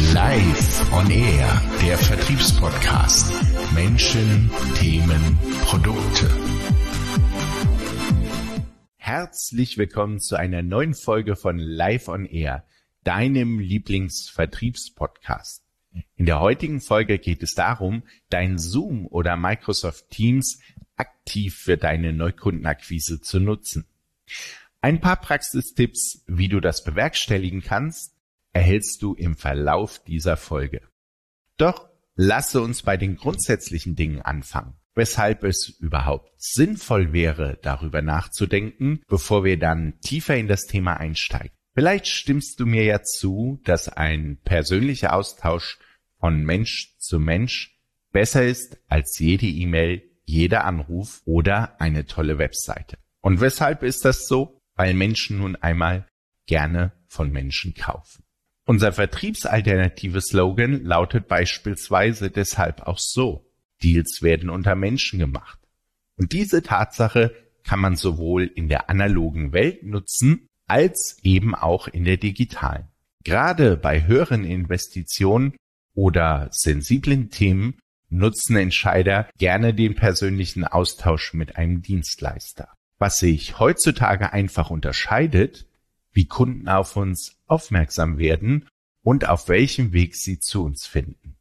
Live on Air, der Vertriebspodcast. Menschen, Themen, Produkte. Herzlich willkommen zu einer neuen Folge von Live on Air, deinem Lieblingsvertriebspodcast. In der heutigen Folge geht es darum, dein Zoom oder Microsoft Teams aktiv für deine Neukundenakquise zu nutzen. Ein paar Praxistipps, wie du das bewerkstelligen kannst, erhältst du im Verlauf dieser Folge. Doch lasse uns bei den grundsätzlichen Dingen anfangen, weshalb es überhaupt sinnvoll wäre, darüber nachzudenken, bevor wir dann tiefer in das Thema einsteigen. Vielleicht stimmst du mir ja zu, dass ein persönlicher Austausch von Mensch zu Mensch besser ist als jede E-Mail, jeder Anruf oder eine tolle Webseite. Und weshalb ist das so? Weil Menschen nun einmal gerne von Menschen kaufen. Unser vertriebsalternative Slogan lautet beispielsweise deshalb auch so. Deals werden unter Menschen gemacht. Und diese Tatsache kann man sowohl in der analogen Welt nutzen, als eben auch in der digitalen. Gerade bei höheren Investitionen oder sensiblen Themen nutzen Entscheider gerne den persönlichen Austausch mit einem Dienstleister. Was sich heutzutage einfach unterscheidet, wie Kunden auf uns aufmerksam werden und auf welchem Weg sie zu uns finden.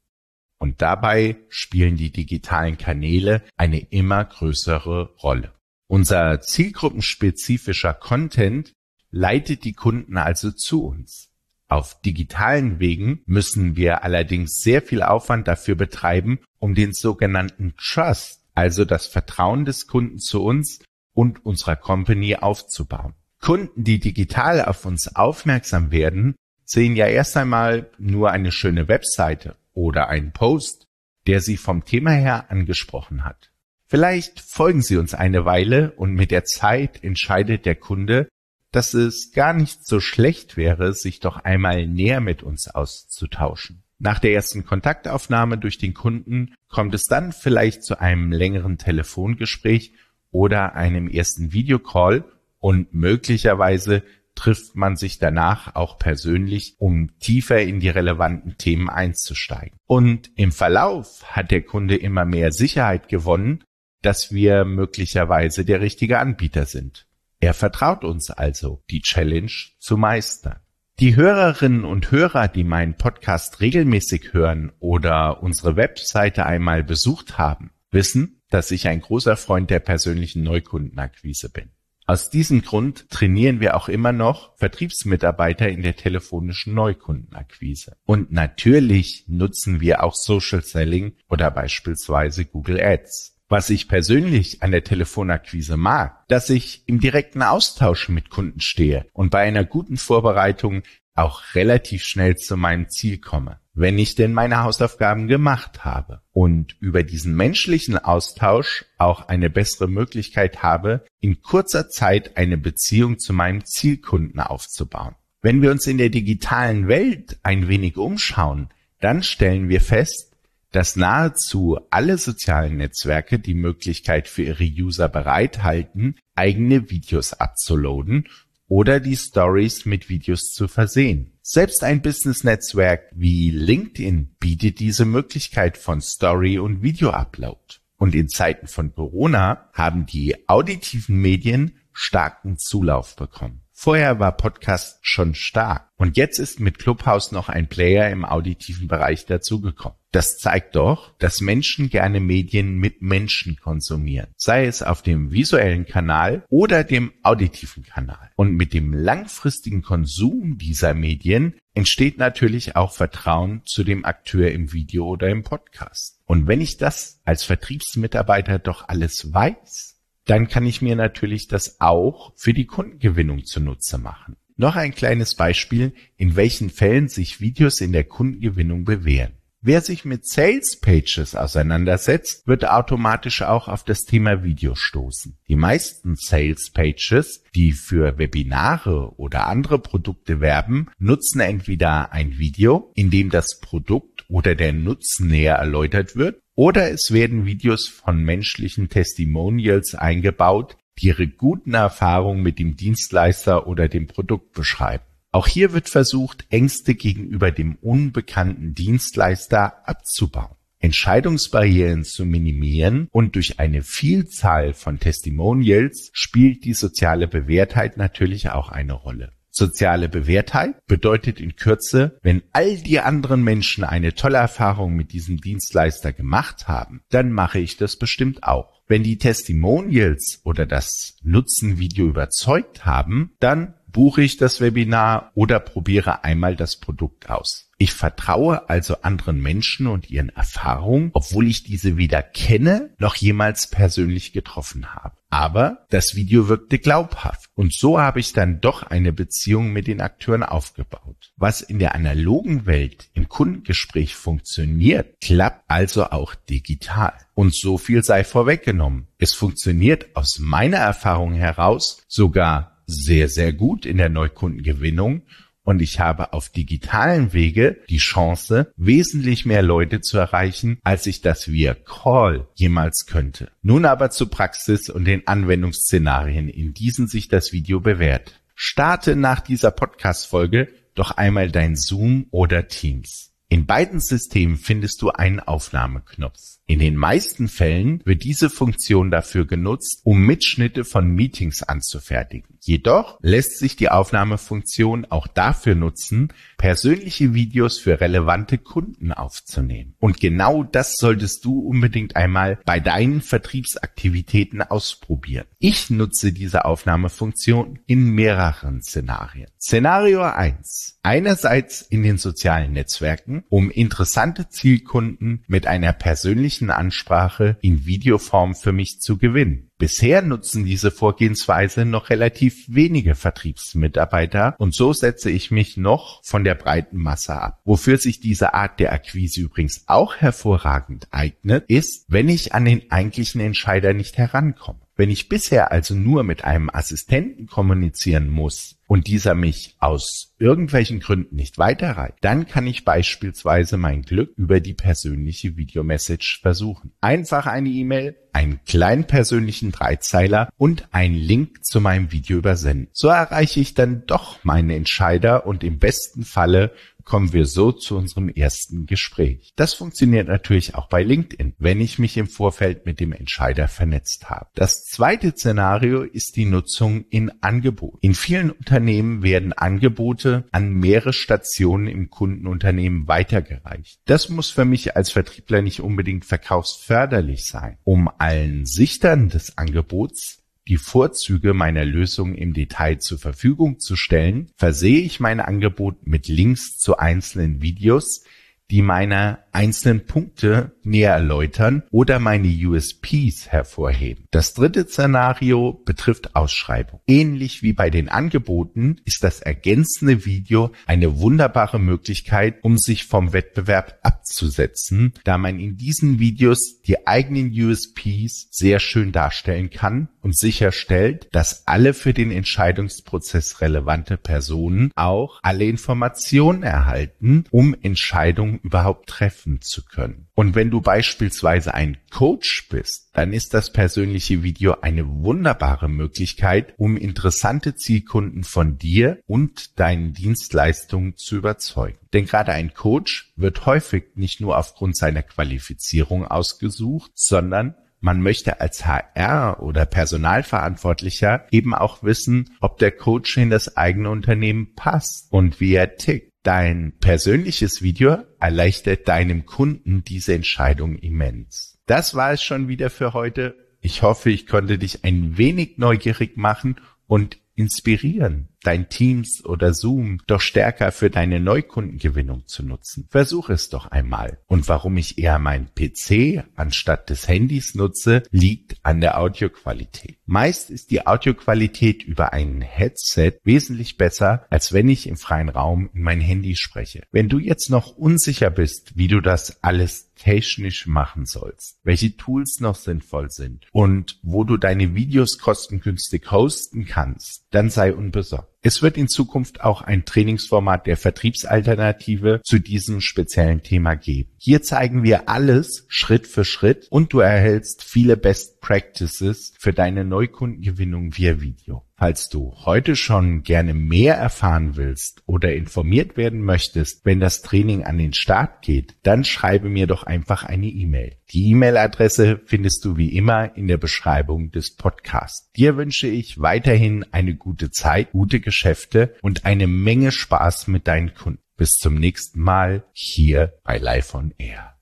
Und dabei spielen die digitalen Kanäle eine immer größere Rolle. Unser zielgruppenspezifischer Content leitet die Kunden also zu uns. Auf digitalen Wegen müssen wir allerdings sehr viel Aufwand dafür betreiben, um den sogenannten Trust, also das Vertrauen des Kunden zu uns und unserer Company aufzubauen. Kunden, die digital auf uns aufmerksam werden, sehen ja erst einmal nur eine schöne Webseite oder einen Post, der sie vom Thema her angesprochen hat. Vielleicht folgen sie uns eine Weile und mit der Zeit entscheidet der Kunde, dass es gar nicht so schlecht wäre, sich doch einmal näher mit uns auszutauschen. Nach der ersten Kontaktaufnahme durch den Kunden kommt es dann vielleicht zu einem längeren Telefongespräch oder einem ersten Videocall und möglicherweise trifft man sich danach auch persönlich, um tiefer in die relevanten Themen einzusteigen. Und im Verlauf hat der Kunde immer mehr Sicherheit gewonnen, dass wir möglicherweise der richtige Anbieter sind. Er vertraut uns also, die Challenge zu meistern. Die Hörerinnen und Hörer, die meinen Podcast regelmäßig hören oder unsere Webseite einmal besucht haben, wissen, dass ich ein großer Freund der persönlichen Neukundenakquise bin. Aus diesem Grund trainieren wir auch immer noch Vertriebsmitarbeiter in der telefonischen Neukundenakquise. Und natürlich nutzen wir auch Social Selling oder beispielsweise Google Ads. Was ich persönlich an der Telefonakquise mag, dass ich im direkten Austausch mit Kunden stehe und bei einer guten Vorbereitung auch relativ schnell zu meinem Ziel komme wenn ich denn meine Hausaufgaben gemacht habe und über diesen menschlichen Austausch auch eine bessere Möglichkeit habe, in kurzer Zeit eine Beziehung zu meinem Zielkunden aufzubauen. Wenn wir uns in der digitalen Welt ein wenig umschauen, dann stellen wir fest, dass nahezu alle sozialen Netzwerke die Möglichkeit für ihre User bereithalten, eigene Videos abzuladen oder die Stories mit Videos zu versehen. Selbst ein Business-Netzwerk wie LinkedIn bietet diese Möglichkeit von Story- und Video-Upload. Und in Zeiten von Corona haben die auditiven Medien starken Zulauf bekommen. Vorher war Podcast schon stark und jetzt ist mit Clubhouse noch ein Player im auditiven Bereich dazugekommen. Das zeigt doch, dass Menschen gerne Medien mit Menschen konsumieren, sei es auf dem visuellen Kanal oder dem auditiven Kanal. Und mit dem langfristigen Konsum dieser Medien entsteht natürlich auch Vertrauen zu dem Akteur im Video oder im Podcast. Und wenn ich das als Vertriebsmitarbeiter doch alles weiß, dann kann ich mir natürlich das auch für die Kundengewinnung zunutze machen. Noch ein kleines Beispiel, in welchen Fällen sich Videos in der Kundengewinnung bewähren. Wer sich mit Sales Pages auseinandersetzt, wird automatisch auch auf das Thema Video stoßen. Die meisten Sales Pages, die für Webinare oder andere Produkte werben, nutzen entweder ein Video, in dem das Produkt oder der Nutzen näher erläutert wird, oder es werden Videos von menschlichen Testimonials eingebaut, die ihre guten Erfahrungen mit dem Dienstleister oder dem Produkt beschreiben. Auch hier wird versucht, Ängste gegenüber dem unbekannten Dienstleister abzubauen. Entscheidungsbarrieren zu minimieren und durch eine Vielzahl von Testimonials spielt die soziale Bewährtheit natürlich auch eine Rolle. Soziale Bewährtheit bedeutet in Kürze, wenn all die anderen Menschen eine tolle Erfahrung mit diesem Dienstleister gemacht haben, dann mache ich das bestimmt auch. Wenn die Testimonials oder das Nutzenvideo überzeugt haben, dann buche ich das Webinar oder probiere einmal das Produkt aus. Ich vertraue also anderen Menschen und ihren Erfahrungen, obwohl ich diese weder kenne noch jemals persönlich getroffen habe. Aber das Video wirkte glaubhaft und so habe ich dann doch eine Beziehung mit den Akteuren aufgebaut. Was in der analogen Welt im Kundengespräch funktioniert, klappt also auch digital. Und so viel sei vorweggenommen. Es funktioniert aus meiner Erfahrung heraus sogar sehr, sehr gut in der Neukundengewinnung und ich habe auf digitalen Wege die Chance, wesentlich mehr Leute zu erreichen, als ich das via Call jemals könnte. Nun aber zur Praxis und den Anwendungsszenarien, in diesen sich das Video bewährt. Starte nach dieser Podcast-Folge doch einmal dein Zoom oder Teams. In beiden Systemen findest du einen Aufnahmeknopf. In den meisten Fällen wird diese Funktion dafür genutzt, um Mitschnitte von Meetings anzufertigen. Jedoch lässt sich die Aufnahmefunktion auch dafür nutzen, persönliche Videos für relevante Kunden aufzunehmen. Und genau das solltest du unbedingt einmal bei deinen Vertriebsaktivitäten ausprobieren. Ich nutze diese Aufnahmefunktion in mehreren Szenarien. Szenario 1. Einerseits in den sozialen Netzwerken, um interessante Zielkunden mit einer persönlichen Ansprache in Videoform für mich zu gewinnen. Bisher nutzen diese Vorgehensweise noch relativ wenige Vertriebsmitarbeiter und so setze ich mich noch von der breiten Masse ab. Wofür sich diese Art der Akquise übrigens auch hervorragend eignet, ist, wenn ich an den eigentlichen Entscheider nicht herankomme. Wenn ich bisher also nur mit einem Assistenten kommunizieren muss und dieser mich aus irgendwelchen Gründen nicht weiterreicht, dann kann ich beispielsweise mein Glück über die persönliche Videomessage versuchen. Einfach eine E-Mail, einen kleinen persönlichen Dreizeiler und einen Link zu meinem Video übersenden. So erreiche ich dann doch meinen Entscheider und im besten Falle kommen wir so zu unserem ersten Gespräch. Das funktioniert natürlich auch bei LinkedIn, wenn ich mich im Vorfeld mit dem Entscheider vernetzt habe. Das zweite Szenario ist die Nutzung in Angebot. In vielen Unternehmen werden Angebote an mehrere Stationen im Kundenunternehmen weitergereicht. Das muss für mich als Vertriebler nicht unbedingt verkaufsförderlich sein. Um allen Sichtern des Angebots die Vorzüge meiner Lösung im Detail zur Verfügung zu stellen, versehe ich mein Angebot mit Links zu einzelnen Videos, die meine einzelnen Punkte näher erläutern oder meine USPs hervorheben. Das dritte Szenario betrifft Ausschreibung. Ähnlich wie bei den Angeboten ist das ergänzende Video eine wunderbare Möglichkeit, um sich vom Wettbewerb abzusetzen, da man in diesen Videos die eigenen USPs sehr schön darstellen kann und sicherstellt, dass alle für den Entscheidungsprozess relevante Personen auch alle Informationen erhalten, um Entscheidungen überhaupt treffen zu können. Und wenn du beispielsweise ein Coach bist, dann ist das persönliche Video eine wunderbare Möglichkeit, um interessante Zielkunden von dir und deinen Dienstleistungen zu überzeugen. Denn gerade ein Coach wird häufig nicht nur aufgrund seiner Qualifizierung ausgesucht, sondern man möchte als HR oder Personalverantwortlicher eben auch wissen, ob der Coach in das eigene Unternehmen passt und wie er tickt. Dein persönliches Video erleichtert deinem Kunden diese Entscheidung immens. Das war es schon wieder für heute. Ich hoffe, ich konnte dich ein wenig neugierig machen und inspirieren, dein Teams oder Zoom doch stärker für deine Neukundengewinnung zu nutzen. Versuch es doch einmal. Und warum ich eher mein PC anstatt des Handys nutze, liegt an der Audioqualität. Meist ist die Audioqualität über ein Headset wesentlich besser, als wenn ich im freien Raum in mein Handy spreche. Wenn du jetzt noch unsicher bist, wie du das alles technisch machen sollst, welche Tools noch sinnvoll sind und wo du deine Videos kostengünstig hosten kannst, dann sei unbesorgt. Es wird in Zukunft auch ein Trainingsformat der Vertriebsalternative zu diesem speziellen Thema geben. Hier zeigen wir alles Schritt für Schritt und du erhältst viele Best Practices für deine Neukundengewinnung via Video. Falls du heute schon gerne mehr erfahren willst oder informiert werden möchtest, wenn das Training an den Start geht, dann schreibe mir doch einfach eine E-Mail. Die E-Mail-Adresse findest du wie immer in der Beschreibung des Podcasts. Dir wünsche ich weiterhin eine gute Zeit, gute Geschäfte und eine Menge Spaß mit deinen Kunden. Bis zum nächsten Mal hier bei Live on Air.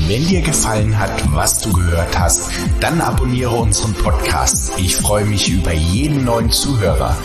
Wenn dir gefallen hat, was du gehört hast, dann abonniere unseren Podcast. Ich freue mich über jeden neuen Zuhörer.